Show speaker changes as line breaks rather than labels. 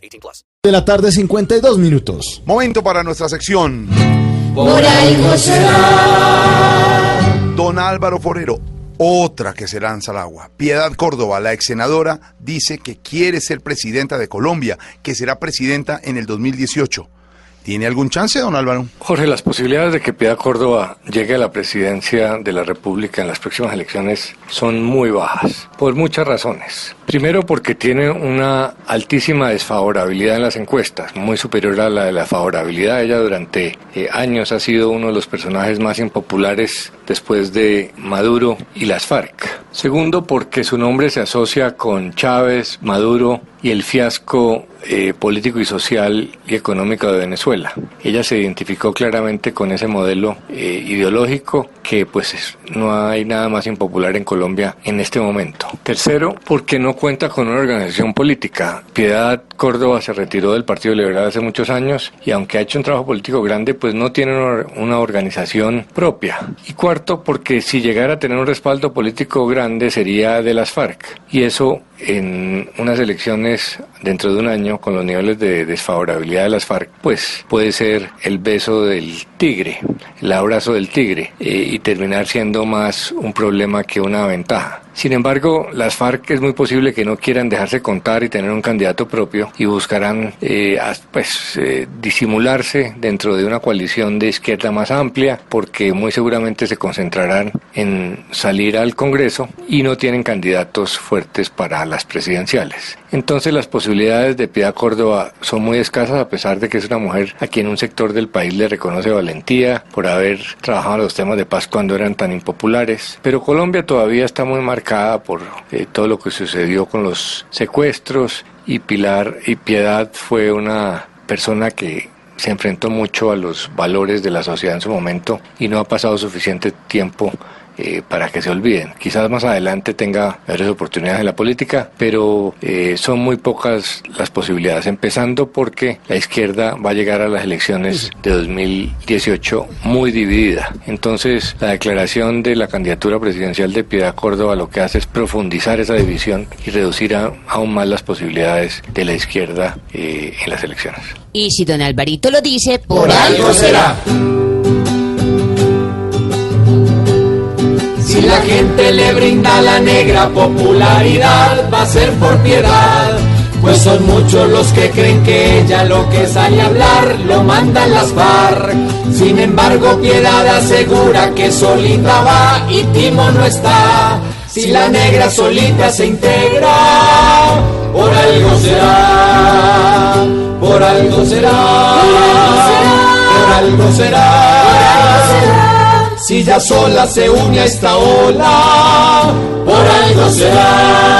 18 plus.
de la tarde, 52 minutos.
Momento para nuestra sección.
Por algo será.
Don Álvaro Forero, otra que se lanza al agua. Piedad Córdoba, la ex senadora, dice que quiere ser presidenta de Colombia, que será presidenta en el 2018. ¿Tiene algún chance, don Álvaro?
Jorge, las posibilidades de que Piedad Córdoba llegue a la presidencia de la República en las próximas elecciones son muy bajas, por muchas razones. Primero porque tiene una altísima desfavorabilidad en las encuestas, muy superior a la de la favorabilidad. Ella durante eh, años ha sido uno de los personajes más impopulares después de Maduro y las FARC. Segundo porque su nombre se asocia con Chávez, Maduro y el fiasco eh, político y social y económico de Venezuela. Ella se identificó claramente con ese modelo eh, ideológico que pues no hay nada más impopular en Colombia en este momento. Tercero, porque no cuenta con una organización política. Piedad Córdoba se retiró del Partido Liberal hace muchos años y aunque ha hecho un trabajo político grande, pues no tiene una, organización propia. Y cuarto, porque si llegara a tener un respaldo político grande sería de las FARC. Y eso en unas elecciones dentro de un año con los niveles de desfavorabilidad de las FARC, pues puede ser el beso del tigre, el abrazo del tigre eh, y terminar siendo más un problema que una ventaja. Sin embargo, las FARC es muy posible que no quieran dejarse contar y tener un candidato propio y buscarán eh, pues eh, disimularse dentro de una coalición de izquierda más amplia porque muy seguramente se concentrarán en salir al Congreso y no tienen candidatos fuertes para las presidenciales. Entonces las posibilidades de Piedad Córdoba son muy escasas a pesar de que es una mujer a quien un sector del país le reconoce valentía por haber trabajado los temas de paz cuando eran tan impopulares. Pero Colombia todavía está muy marcada por eh, todo lo que sucedió con los secuestros. Y Pilar y Piedad fue una persona que se enfrentó mucho a los valores de la sociedad en su momento y no ha pasado suficiente tiempo eh, para que se olviden. Quizás más adelante tenga varias oportunidades en la política, pero eh, son muy pocas las posibilidades, empezando porque la izquierda va a llegar a las elecciones de 2018 muy dividida. Entonces, la declaración de la candidatura presidencial de Piedad Córdoba lo que hace es profundizar esa división y reducir a- aún más las posibilidades de la izquierda eh, en las elecciones.
Y si don Alvarito lo dice, por,
Por algo será. Si la gente le brinda la negra popularidad, va a ser por piedad. Pues son muchos los que creen que ella lo que sale a hablar lo mandan las FARC. Sin embargo, Piedad asegura que solita va y Timo no está. Si la negra solita se integra, por algo será, por algo será, por algo será. Si ya sola se une a esta ola, por algo será,